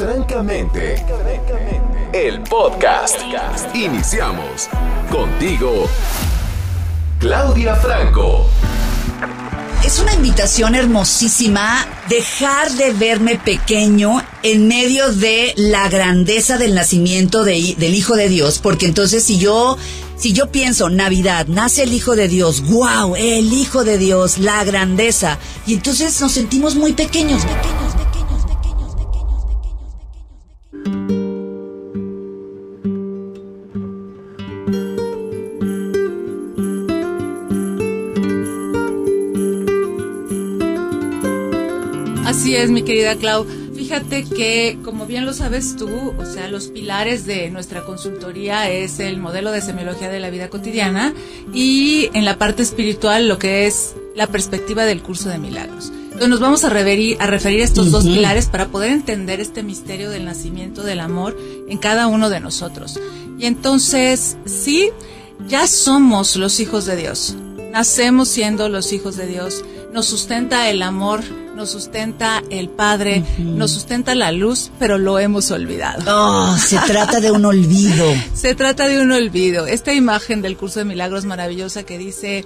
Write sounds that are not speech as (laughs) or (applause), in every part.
Francamente. El podcast. Iniciamos. Contigo, Claudia Franco. Es una invitación hermosísima dejar de verme pequeño en medio de la grandeza del nacimiento de- del Hijo de Dios, porque entonces si yo si yo pienso Navidad, nace el Hijo de Dios, wow, el Hijo de Dios, la grandeza, y entonces nos sentimos muy pequeños, pequeños, mi querida Clau. Fíjate que, como bien lo sabes tú, o sea, los pilares de nuestra consultoría es el modelo de semiología de la vida cotidiana y en la parte espiritual lo que es la perspectiva del curso de milagros. Entonces nos vamos a referir a, referir a estos dos pilares para poder entender este misterio del nacimiento del amor en cada uno de nosotros. Y entonces, sí, ya somos los hijos de Dios. Nacemos siendo los hijos de Dios. Nos sustenta el amor, nos sustenta el Padre, nos sustenta la luz, pero lo hemos olvidado. Oh, se trata de un olvido. (laughs) Se trata de un olvido. Esta imagen del curso de milagros maravillosa que dice,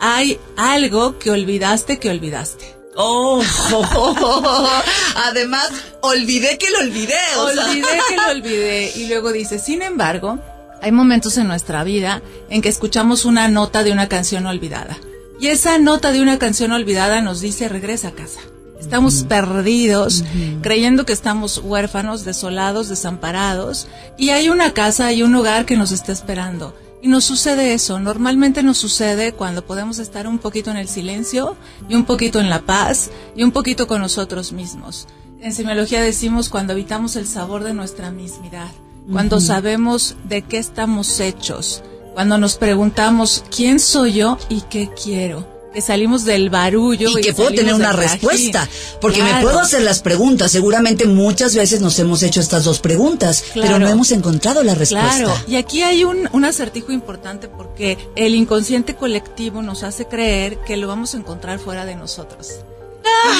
hay algo que olvidaste que olvidaste. Oh, (laughs) además olvidé que lo olvidé. o sea. Olvidé que lo olvidé. Y luego dice, sin embargo, hay momentos en nuestra vida en que escuchamos una nota de una canción olvidada. Y esa nota de una canción olvidada nos dice, regresa a casa. Estamos perdidos, creyendo que estamos huérfanos, desolados, desamparados. Y hay una casa, hay un hogar que nos está esperando. Y nos sucede eso. Normalmente nos sucede cuando podemos estar un poquito en el silencio y un poquito en la paz y un poquito con nosotros mismos. En semiología decimos cuando habitamos el sabor de nuestra mismidad, cuando sabemos de qué estamos hechos, cuando nos preguntamos quién soy yo y qué quiero, que salimos del barullo y que puedo tener una respuesta, porque me puedo hacer las preguntas. Seguramente muchas veces nos hemos hecho estas dos preguntas, pero no hemos encontrado la respuesta. Claro, y aquí hay un, un acertijo importante porque el inconsciente colectivo nos hace creer que lo vamos a encontrar fuera de nosotros.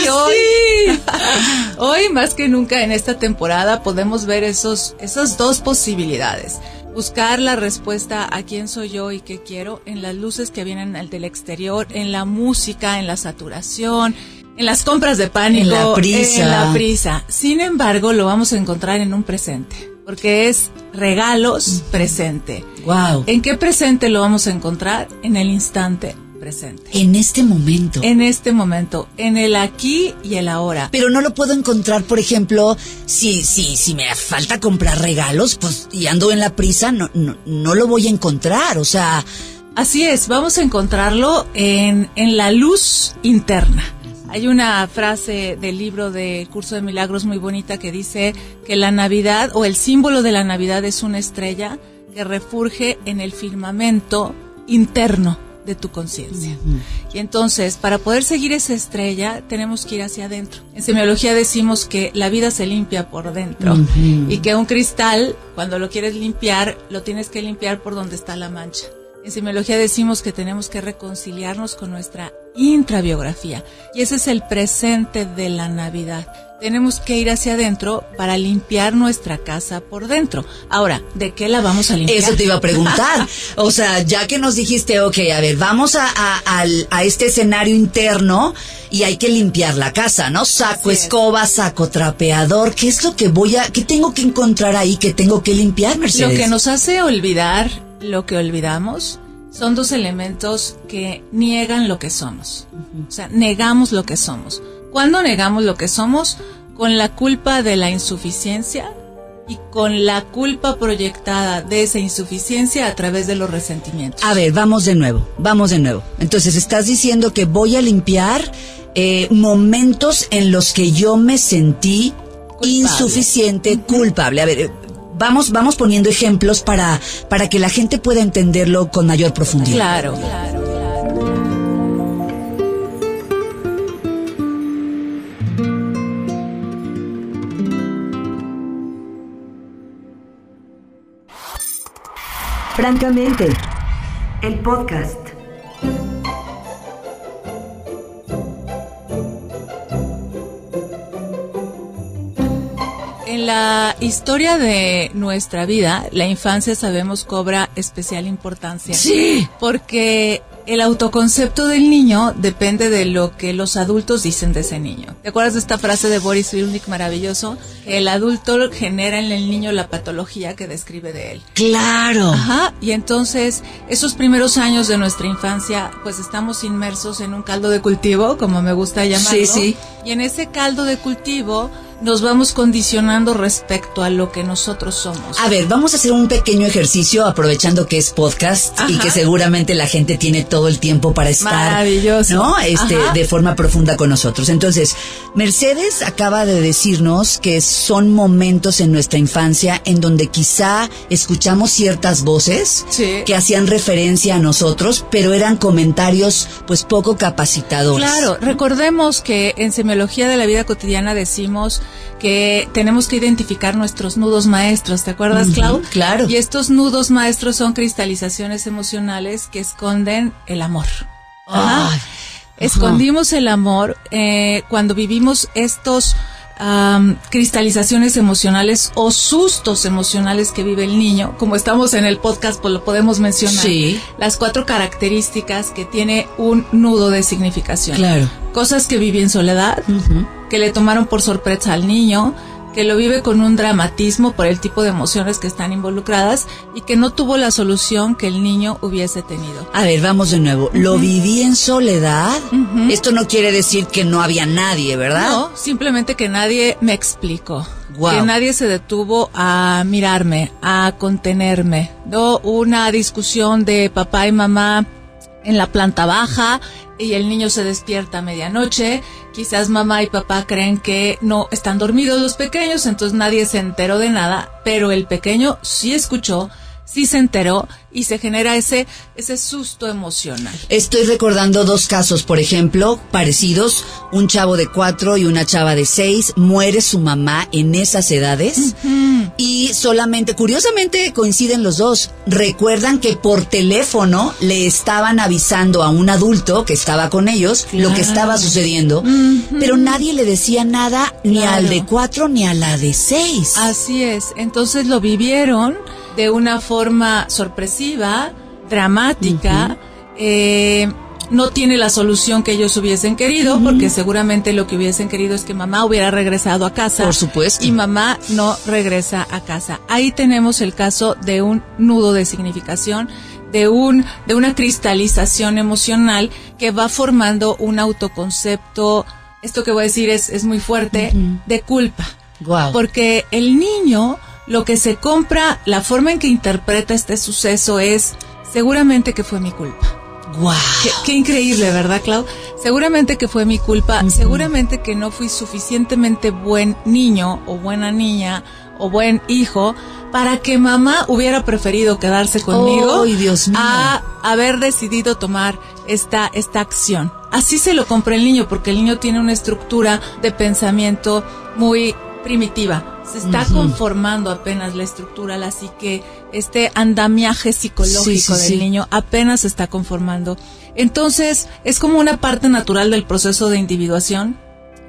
y hoy, (laughs) hoy más que nunca en esta temporada podemos ver esos, esas dos posibilidades. Buscar la respuesta a quién soy yo y qué quiero en las luces que vienen del exterior, en la música, en la saturación, en las compras de pánico, En la prisa. en la prisa. Sin embargo, lo vamos a encontrar en un presente, porque es regalos presente. Wow. ¿En qué presente lo vamos a encontrar? En el instante presente. En este momento. En este momento, en el aquí y el ahora. Pero no lo puedo encontrar, por ejemplo, si, si, si me falta comprar regalos, pues, y ando en la prisa, no, no, no lo voy a encontrar. O sea, Así es, vamos a encontrarlo en, en la luz interna. Hay una frase del libro de Curso de Milagros muy bonita que dice que la Navidad o el símbolo de la Navidad es una estrella que refurge en el firmamento interno de tu conciencia. Y entonces, para poder seguir esa estrella, tenemos que ir hacia adentro. En semiología decimos que la vida se limpia por dentro y que un cristal, cuando lo quieres limpiar, lo tienes que limpiar por donde está la mancha. En semiología decimos que tenemos que reconciliarnos con nuestra intrabiografía y ese es el presente de la Navidad. Tenemos que ir hacia adentro para limpiar nuestra casa por dentro. Ahora, ¿de qué la vamos a limpiar? eso te iba a preguntar. (laughs) O sea, ya que nos dijiste, ok, a ver, vamos a, a, a este escenario interno y hay que limpiar la casa, ¿no? Saco es. escoba, saco trapeador. ¿Qué es lo que voy a, qué tengo que encontrar ahí que tengo que limpiar, Lo Mercedes? que nos hace olvidar lo que olvidamos son dos elementos que niegan lo que somos. O sea, negamos lo que somos. ¿Cuándo negamos lo que somos? Con la culpa de la insuficiencia y con la culpa proyectada de esa insuficiencia a través de los resentimientos. A ver, vamos de nuevo, vamos de nuevo. Entonces, estás diciendo que voy a limpiar eh, momentos en los que yo me sentí insuficiente, culpable. A ver, vamos, vamos poniendo ejemplos para, para que la gente pueda entenderlo con mayor profundidad. Claro, claro, claro. Francamente, el podcast. La historia de nuestra vida, la infancia sabemos cobra especial importancia. Sí. Porque el autoconcepto del niño depende de lo que los adultos dicen de ese niño. ¿Te acuerdas de esta frase de Boris Cyrulnik maravilloso? El adulto genera en el niño la patología que describe de él. Claro. Ajá, y entonces esos primeros años de nuestra infancia, pues estamos inmersos en un caldo de cultivo, como me gusta llamarlo. Sí, sí. Y en ese caldo de cultivo nos vamos condicionando respecto a lo que nosotros somos. A ver, vamos a hacer un pequeño ejercicio aprovechando que es podcast y que seguramente la gente tiene todo el tiempo para estar, Maravilloso. ¿no? Este, Ajá. de forma profunda con nosotros. Entonces, Mercedes acaba de decirnos que son momentos en nuestra infancia en donde quizá escuchamos ciertas voces Sí. que hacían referencia a nosotros, pero eran comentarios pues poco capacitadores. Claro, recordemos que en semiología de la vida cotidiana decimos que tenemos que identificar nuestros nudos maestros, ¿te acuerdas, Clau? claro. Y estos nudos maestros son cristalizaciones emocionales que esconden el amor. Ajá. Ay, Escondimos el amor eh, cuando vivimos estos am, cristalizaciones emocionales o sustos emocionales que vive el niño. Como estamos en el podcast, pues lo podemos mencionar. Sí. Las cuatro características que tiene un nudo de significación. Claro. Cosas que viví en soledad, que le tomaron por sorpresa al niño, que lo vive con un dramatismo por el tipo de emociones que están involucradas y que no tuvo la solución que el niño hubiese tenido. A ver, vamos de nuevo. Lo viví en soledad. Esto no quiere decir que no había nadie, ¿verdad? No, simplemente que nadie me explicó. Guau. Que nadie se detuvo a mirarme, a contenerme. No una discusión de papá y mamá en la planta baja y el niño se despierta a medianoche. Quizás mamá y papá creen que no están dormidos los pequeños, entonces nadie se enteró de nada, pero el pequeño sí escuchó, sí se enteró y se genera ese ese susto emocional. Estoy recordando dos casos, por ejemplo, parecidos. Un chavo de cuatro y una chava de seis. Muere su mamá en esas edades. Y solamente, curiosamente, coinciden los dos. Recuerdan que por teléfono le estaban avisando a un adulto que estaba con ellos lo que estaba sucediendo. Pero nadie le decía nada ni Claro. al de cuatro ni a la de seis. Así es, entonces lo vivieron de una forma sorpresiva, dramática, eh, no tiene la solución que ellos hubiesen querido, porque seguramente lo que hubiesen querido es que mamá hubiera regresado a casa. Por supuesto. Y mamá no regresa a casa. Ahí tenemos el caso de un nudo de significación, de un, de una cristalización emocional que va formando un autoconcepto, esto que voy a decir es, es muy fuerte, de culpa. Guau. Porque el niño, lo que se compra, la forma en que interpreta este suceso es, seguramente que fue mi culpa. Guau. Qué, qué increíble, ¿verdad, Clau? Seguramente que fue mi culpa, seguramente que no fui suficientemente buen niño o buena niña o buen hijo para que mamá hubiera preferido quedarse conmigo ¡Ay, Dios mío! a haber decidido tomar esta, esta acción. Así se lo compra el niño, porque el niño tiene una estructura de pensamiento muy primitiva. Se está conformando apenas la estructura, la psique, este andamiaje psicológico Sí, sí, del niño apenas se está conformando. Entonces, es como una parte natural del proceso de individuación,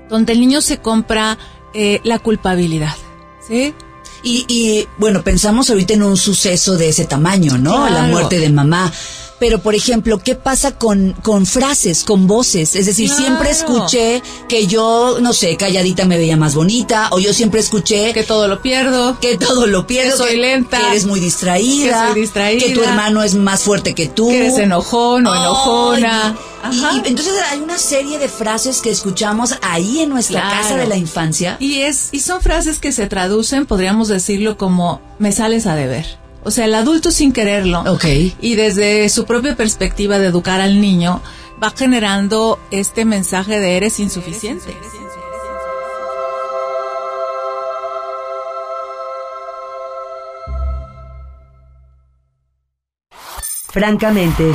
donde el niño se compra eh, la culpabilidad. ¿Sí? Y, y, bueno, pensamos ahorita en un suceso de ese tamaño, ¿no? Claro. La muerte de mamá. Pero, por ejemplo, ¿qué pasa con, con frases, con voces? Es decir, Claro. siempre escuché que yo, no sé, calladita me veía más bonita, o yo siempre escuché Que todo lo pierdo. que todo lo pierdo, que soy lenta, que eres muy distraída, que soy distraída, que tu hermano es más fuerte que tú, que eres enojón o enojona. Ajá. y entonces hay una serie de frases que escuchamos ahí en nuestra Claro. casa de la infancia. Y es, y son frases que se traducen, podríamos decirlo como me sales a deber. O sea, el adulto sin quererlo. Ok. Y desde su propia perspectiva de educar al niño, va generando este mensaje de eres insuficiente. Francamente.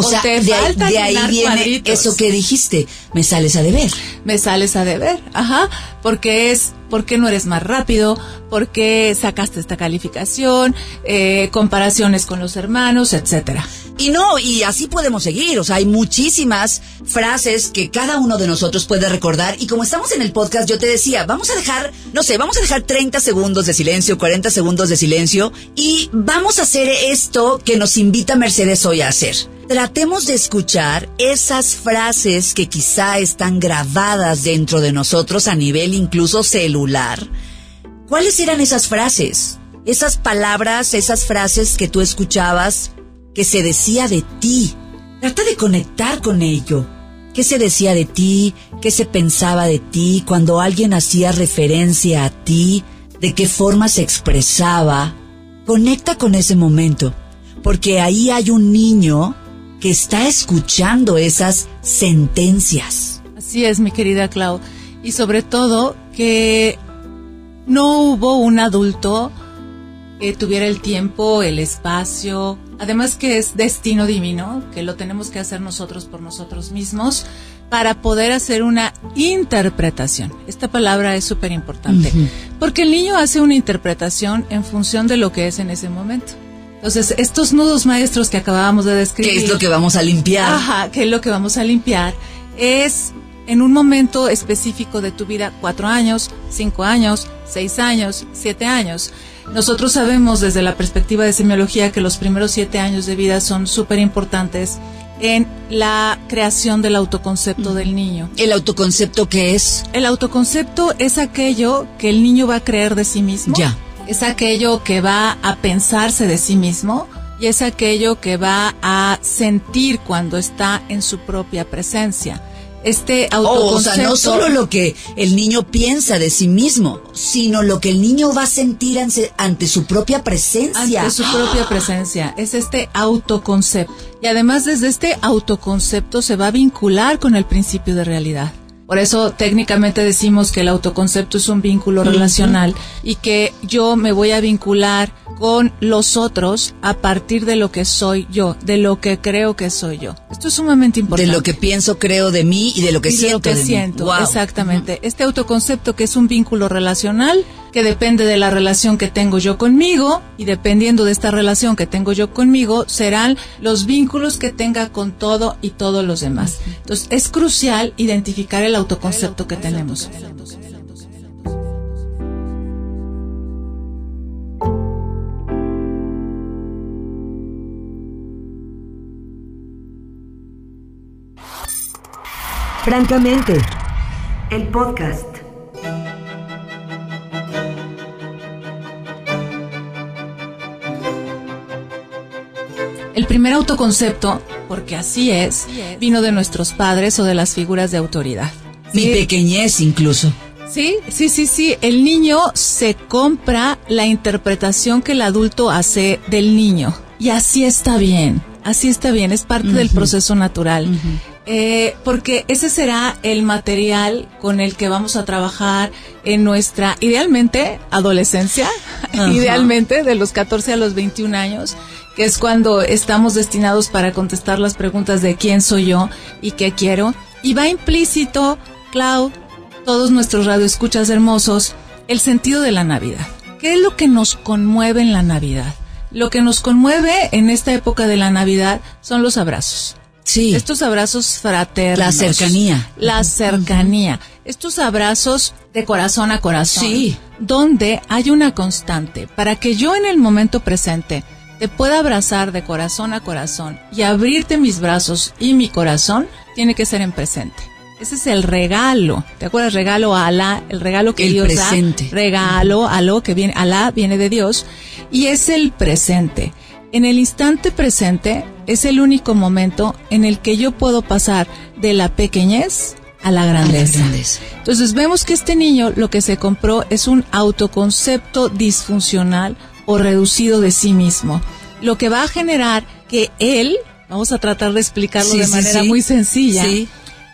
O O sea, te de, ahí- de viene cuadritos. eso que dijiste, me sales a deber. me sales a deber, ajá, porque es, ¿por qué no eres más rápido? ¿Por qué sacaste esta calificación? Eh, comparaciones con los hermanos, etcétera. Y no, y así podemos seguir. O sea, hay muchísimas frases que cada uno de nosotros puede recordar. Y como estamos en el podcast, yo te decía, vamos a dejar, no sé, vamos a dejar 30 segundos de silencio, 40 segundos de silencio. Y vamos a hacer esto que nos invita Mercedes hoy a hacer. Tratemos de escuchar esas frases que quizá están grabadas dentro de nosotros a nivel incluso celular. ¿Cuáles eran esas frases? Esas palabras, esas frases que tú escuchabas que se decía de ti. Trata de conectar con ello. ¿Qué se decía de ti? ¿Qué se pensaba de ti cuando alguien hacía referencia a ti? ¿De qué forma se expresaba? Conecta con ese momento, porque ahí hay un niño que está escuchando esas sentencias. Así es, mi querida Clau. Y sobre todo que no hubo un adulto que tuviera el tiempo, el espacio, además que es destino divino, que lo tenemos que hacer nosotros por nosotros mismos, para poder hacer una interpretación. Esta palabra es súper importante, porque el niño hace una interpretación en función de lo que es en ese momento. Entonces, estos nudos maestros que acabábamos de describir. ¿Qué es lo que vamos a limpiar? Ajá, que es lo que vamos a limpiar. Es en un momento específico de tu vida, cuatro años, cinco años, seis años, siete años. Nosotros sabemos desde la perspectiva de semiología que los primeros siete años de vida son súper importantes en la creación del autoconcepto del niño. ¿El autoconcepto qué es? El autoconcepto es aquello que el niño va a creer de sí mismo. Ya es aquello que va a pensarse de sí mismo y es aquello que va a sentir cuando está en su propia presencia. Este autoconcepto. Oh, o sea, no solo lo que el niño piensa de sí mismo, sino lo que el niño va a sentir ante, su propia presencia. Ante su propia presencia. Es este autoconcepto. Y además desde este autoconcepto se va a vincular con el principio de realidad. Por eso técnicamente decimos que el autoconcepto es un vínculo relacional y que yo me voy a vincular con los otros a partir de lo que soy yo, de lo que creo que soy yo. Esto es sumamente importante. De lo que pienso, creo de mí y de lo que siento. De lo que siento, exactamente. Este autoconcepto que es un vínculo relacional depende de la relación que tengo yo conmigo y dependiendo de esta relación que tengo yo conmigo serán los vínculos que tenga con todo y todos los demás. Entonces es crucial identificar el autoconcepto que tenemos. Francamente, el podcast. El primer autoconcepto, porque así es, vino de nuestros padres o de las figuras de autoridad. Mi pequeñez incluso. Sí, sí, sí, sí. El niño se compra la interpretación que el adulto hace del niño. Y así está bien. Así está bien. Es parte del proceso natural. Eh, porque ese será el material con el que vamos a trabajar en nuestra, idealmente, adolescencia, (laughs) idealmente de los 14 a los 21 años, que es cuando estamos destinados para contestar las preguntas de quién soy yo y qué quiero. Y va implícito, Clau, todos nuestros radioescuchas hermosos, el sentido de la Navidad. ¿Qué es lo que nos conmueve en la Navidad? Lo que nos conmueve en esta época de la Navidad son los abrazos. Sí. Estos abrazos fraternos. La cercanía. La cercanía. Estos abrazos de corazón a corazón. Sí. Donde hay una constante para que yo en el momento presente te pueda abrazar de corazón a corazón y abrirte mis brazos y mi corazón, tiene que ser en presente. Ese es el regalo. ¿Te acuerdas? Regalo a Alá, el regalo que el Dios presente. da. Regalo, aló, que viene, Alá viene de Dios. Y es el presente. En el instante presente es el único momento en el que yo puedo pasar de la pequeñez a la grandeza. Entonces vemos que este niño lo que se compró es un autoconcepto disfuncional o reducido de sí mismo, lo que va a generar que él, vamos a tratar de explicarlo Sí, de sí, manera sí. muy sencilla,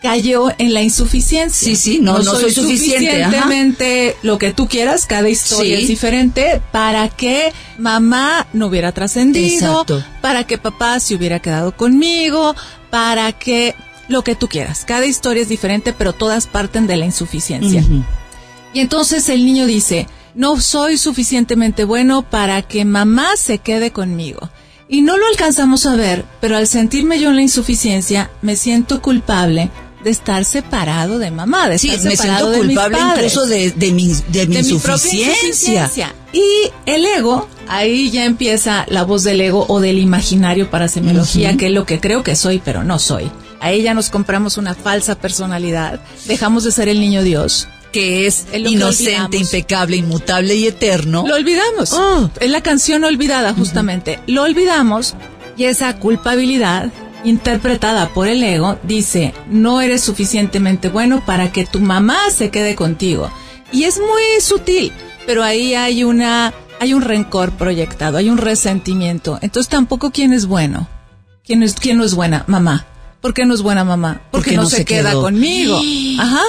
cayó en la insuficiencia. Sí, sí, no, no soy suficiente, ajá. Suficientemente lo que tú quieras, cada historia Sí. es diferente, para que mamá no hubiera trascendido, Exacto. para que papá se hubiera quedado conmigo, para que lo que tú quieras. Cada historia es diferente, pero todas parten de la insuficiencia. Y entonces el niño dice, no soy suficientemente bueno para que mamá se quede conmigo. Y no lo alcanzamos a ver, pero al sentirme yo en la insuficiencia, me siento culpable de estar separado de mamá, de Sí, estar me separado siento de mis culpable padres, incluso de, de mi, de mi de mi propia insuficiencia. insuficiencia. Y el ego, ahí ya empieza la voz del ego o del imaginario para semiología, que es lo que creo que soy, pero no soy. Ahí ya nos compramos una falsa personalidad, dejamos de ser el niño Dios. Que es Es lo que inocente, impecable, inmutable y eterno. Lo olvidamos. Oh. Es la canción olvidada, justamente. Lo olvidamos y esa culpabilidad interpretada por el ego dice, no eres suficientemente bueno para que tu mamá se quede contigo. Y es muy sutil, pero ahí hay una, hay un rencor proyectado, hay un resentimiento. Entonces tampoco quién es bueno. ¿Quién es, quién no es buena? Mamá. ¿Por qué no es buena mamá? Porque, Porque no, no se, se queda quedó. conmigo. Ajá.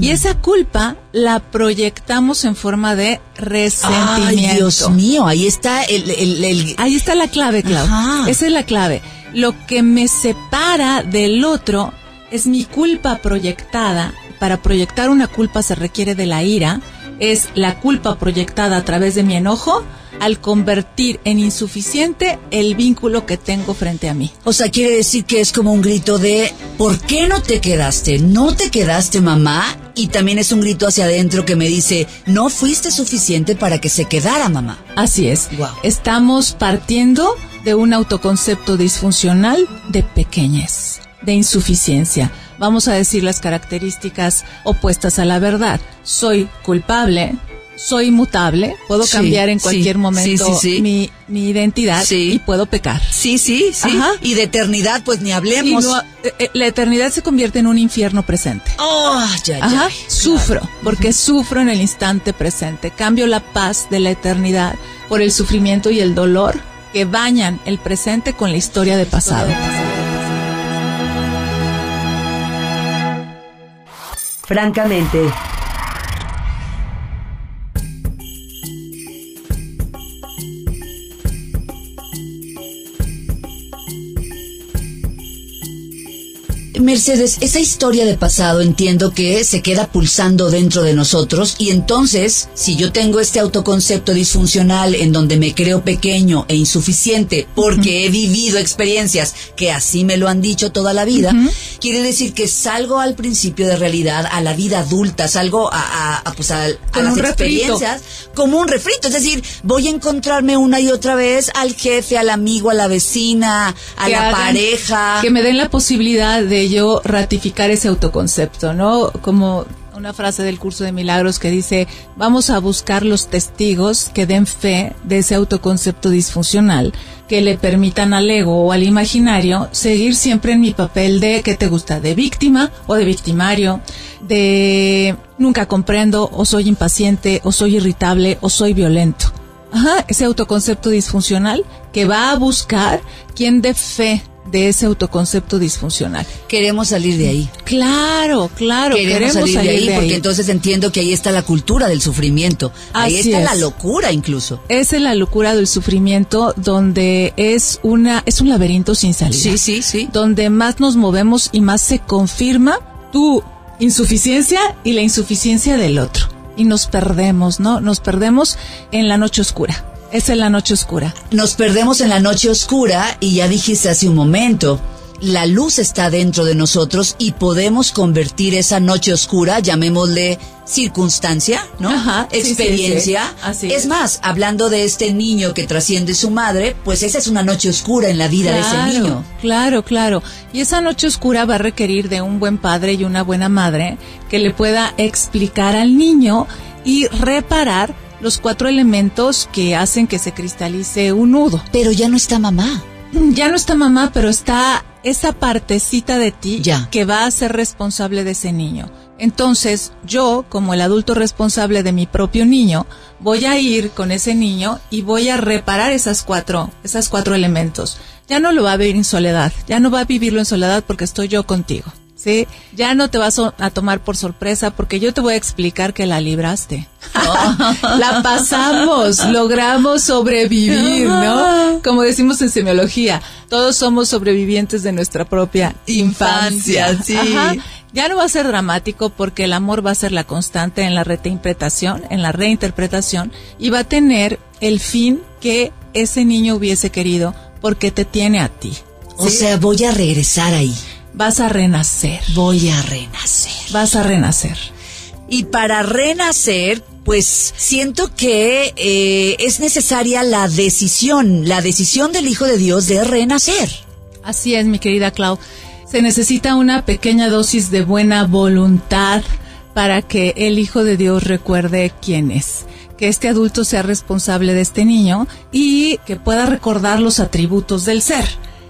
Y esa culpa la proyectamos en forma de resentimiento. Ay, Dios mío, ahí está el, el, el- Ahí está la clave, Clau. Ajá. Esa es la clave. Lo que me separa del otro es mi culpa proyectada. Para proyectar una culpa se requiere de la ira. Es la culpa proyectada a través de mi enojo al convertir en insuficiente el vínculo que tengo frente a mí. O sea, quiere decir que es como un grito de ¿por qué no te quedaste? ¿No te quedaste, mamá? Y también es un grito hacia adentro que me dice, no fuiste suficiente para que se quedara, mamá. Así es. Guau. Estamos partiendo de un autoconcepto disfuncional de pequeñez, de insuficiencia. Vamos a decir las características opuestas a la verdad. Soy culpable, soy inmutable, puedo Sí, cambiar en cualquier momento sí, sí, sí. Mi, mi identidad y puedo pecar. Sí, sí, sí. Ajá. Y de eternidad, pues ni hablemos. no- eh, eh, la eternidad se convierte en un infierno presente. Oh, ya, ya. Ajá, sufro, porque sufro en el instante presente. Cambio la paz de la eternidad por el sufrimiento y el dolor que bañan el presente con la historia de pasado. Francamente, Mercedes, esa historia de pasado entiendo que se queda pulsando dentro de nosotros y entonces, si yo tengo este autoconcepto disfuncional en donde me creo pequeño e insuficiente porque he vivido experiencias que así me lo han dicho toda la vida, quiere decir que salgo al principio de realidad, a la vida adulta, salgo a, a- a, pues a, las refrito. experiencias como un refrito, es decir, voy a encontrarme una y otra vez al jefe, al amigo, a la vecina, a que la hagan- pareja. Que me den la posibilidad de yo ratificar ese autoconcepto, ¿no? Como una frase del curso de milagros que dice, vamos a buscar los testigos que den fe de ese autoconcepto disfuncional, que le permitan al ego o al imaginario seguir siempre en mi papel de, ¿qué te gusta? De víctima o de victimario, de nunca comprendo o soy impaciente o soy irritable o soy violento. Ajá, ese autoconcepto disfuncional que va a buscar quien dé fe de ese autoconcepto disfuncional. Queremos salir de ahí. Claro, claro, queremos, salir, de ahí porque entonces entiendo que ahí está la cultura del sufrimiento. ahí Así está es. la locura incluso. Esa es la locura del sufrimiento donde es una es un laberinto sin salida. Sí, sí, sí. Donde más nos movemos y más se confirma tu insuficiencia y la insuficiencia del otro. Y nos perdemos, ¿no? Nos perdemos en la noche oscura. Es la noche oscura. Nos perdemos en la noche oscura y ya dijiste hace un momento, la luz está dentro de nosotros y podemos convertir esa noche oscura, llamémosle circunstancia, ¿no? Ajá, sí, sí, Experiencia. sí. Así es es. más, hablando de este niño que trasciende su madre, pues esa es una noche oscura en la vida de ese niño. Claro, claro. Y esa noche oscura va a requerir de un buen padre y una buena madre que le pueda explicar al niño y reparar los cuatro elementos que hacen que se cristalice un nudo. Pero ya no está mamá. Ya no está mamá, pero está esa partecita de ti Ya. que va a ser responsable de ese niño. Entonces, yo, como el adulto responsable de mi propio niño, voy a ir con ese niño y voy a reparar esas cuatro, esas cuatro elementos. Ya no lo va a vivir en soledad, ya no va a vivirlo en soledad porque estoy yo contigo. ¿Sí? Ya no te vas a tomar por sorpresa porque yo te voy a explicar que la libraste. (laughs) la pasamos, logramos sobrevivir, ¿no? Como decimos en semiología, todos somos sobrevivientes de nuestra propia infancia. Infancia, sí. Ajá. Ya no va a ser dramático porque el amor va a ser la constante en la reinterpretación, en la reinterpretación y va a tener el fin que ese niño hubiese querido porque te tiene a ti. O sea, voy a regresar ahí. Vas a renacer. Voy a renacer. Vas a renacer. Y para renacer, pues siento que eh, es necesaria la decisión, la decisión del Hijo de Dios de renacer. Así es, mi querida Clau. Se necesita una pequeña dosis de buena voluntad para que el Hijo de Dios recuerde quién es que este adulto sea responsable de este niño y que pueda recordar los atributos del ser,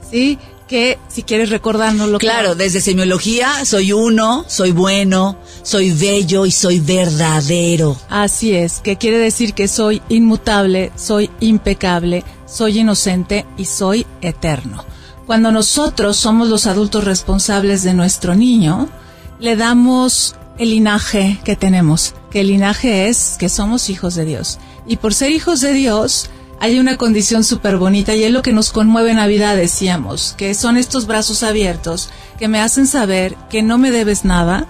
¿sí? Que si quieres recordárnoslo. Claro, desde semiología soy uno, soy bueno, soy bello y soy verdadero. Así es, que quiere decir que soy inmutable, soy impecable, soy inocente y soy eterno. Cuando nosotros somos los adultos responsables de nuestro niño, le damos el linaje que tenemos, que el linaje es que somos hijos de Dios. Y por ser hijos de Dios, hay una condición súper bonita y es lo que nos conmueve en Navidad, decíamos, que son estos brazos abiertos que me hacen saber que no me debes nada,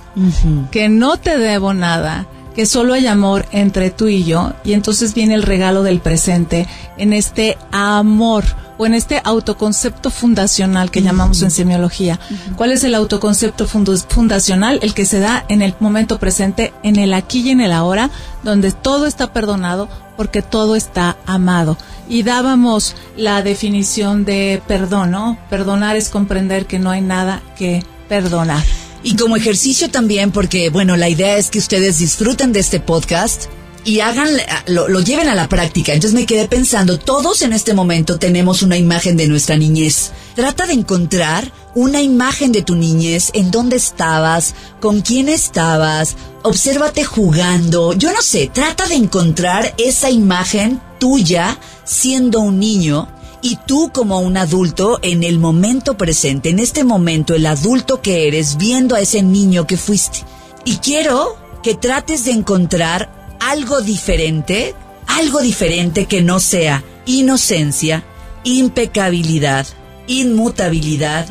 que no te debo nada, que solo hay amor entre tú y yo, y entonces viene el regalo del presente en este amor o en este autoconcepto fundacional que llamamos en semiología. ¿Cuál es el autoconcepto fundacional? El que se da en el momento presente, en el aquí y en el ahora, donde todo está perdonado porque todo está amado. Y dábamos la definición de perdón, ¿no? Perdonar es comprender que no hay nada que perdonar. Y como ejercicio también, porque bueno, la idea es que ustedes disfruten de este podcast y hagan, lo, lo, lleven a la práctica. Entonces me quedé pensando, todos en este momento tenemos una imagen de nuestra niñez. Trata de encontrar una imagen de tu niñez, en dónde estabas, con quién estabas, obsérvate jugando, yo no sé, trata de encontrar esa imagen tuya siendo un niño y tú como un adulto en el momento presente, en este momento, el adulto que eres, viendo a ese niño que fuiste. Y quiero que trates de encontrar algo diferente, algo diferente que no sea inocencia, impecabilidad, inmutabilidad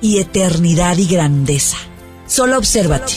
y eternidad y grandeza. Solo obsérvate.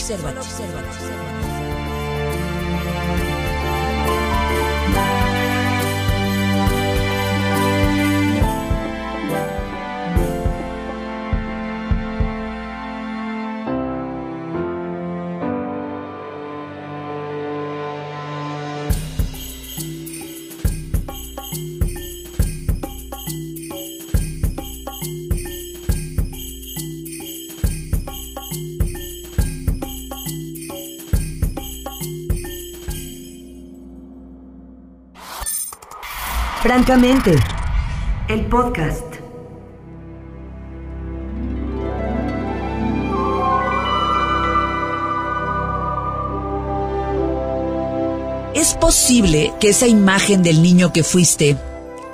Francamente, el podcast. ¿Es posible que esa imagen del niño que fuiste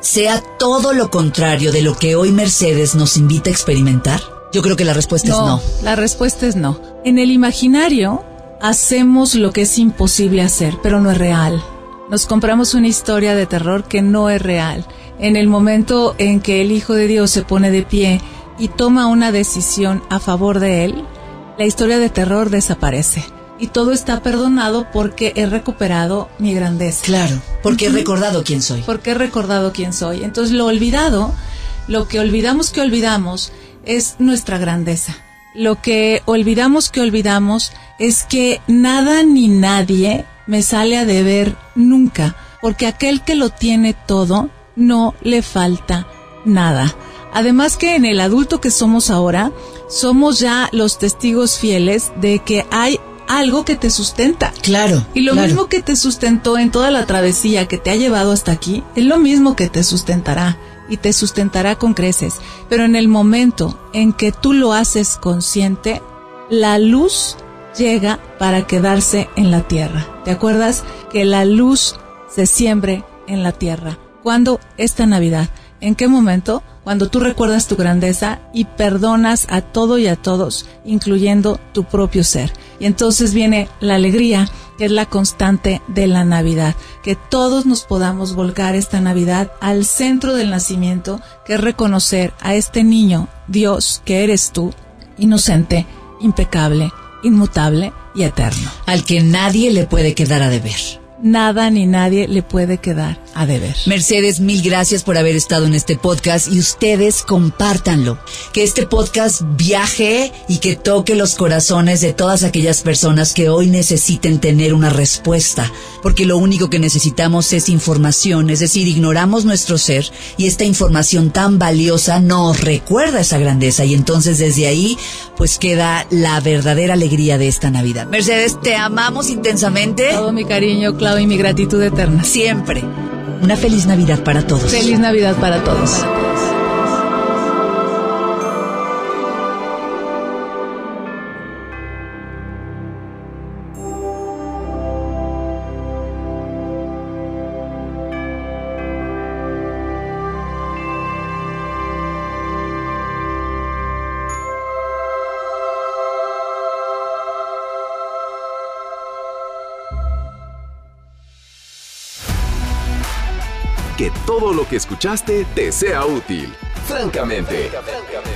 sea todo lo contrario de lo que hoy Mercedes nos invita a experimentar? Yo creo que la respuesta es no. La respuesta es no. En el imaginario hacemos lo que es imposible hacer, pero no es real nos compramos una historia de terror que no es real. En el momento en que el Hijo de Dios se pone de pie y toma una decisión a favor de él, la historia de terror desaparece. Y todo está perdonado porque he recuperado mi grandeza. Claro, porque he recordado quién soy. Porque he recordado quién soy. Entonces lo olvidado, lo que olvidamos que olvidamos, es nuestra grandeza. Lo que olvidamos que olvidamos es que nada ni nadie me sale a deber nunca, porque aquel que lo tiene todo, no le falta nada. Además que en el adulto que somos ahora, somos ya los testigos fieles de que hay algo que te sustenta. Claro. Y lo mismo que te sustentó en toda la travesía que te ha llevado hasta aquí, es lo mismo que te sustentará y te sustentará con creces. Pero en el momento en que tú lo haces consciente, la luz llega para quedarse en la tierra. ¿Te acuerdas que la luz se siembre en la tierra? ¿Cuándo? Esta Navidad. ¿En qué momento? Cuando tú recuerdas tu grandeza y perdonas a todo y a todos, incluyendo tu propio ser. Y entonces viene la alegría, que es la constante de la Navidad. Que todos nos podamos volcar esta Navidad al centro del nacimiento, que es reconocer a este niño, Dios, que eres tú, inocente, impecable, inmutable y eterno. Al que nadie le puede quedar a deber. Nada ni nadie le puede quedar a deber. Mercedes, mil gracias por haber estado en este podcast y ustedes compártanlo. Que este podcast viaje y que toque los corazones de todas aquellas personas que hoy necesiten tener una respuesta. Porque lo único que necesitamos es información, es decir, ignoramos nuestro ser y esta información tan valiosa nos recuerda esa grandeza y entonces desde ahí pues queda la verdadera alegría de esta Navidad. Mercedes, te amamos intensamente. Todo mi cariño, Y mi gratitud eterna. Siempre. Una feliz Navidad para todos. Feliz Navidad para todos. Que todo lo que escuchaste te sea útil. Francamente,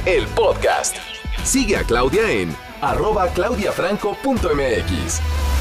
el podcast. Sigue a Claudia en arroba claudiafranco.mx.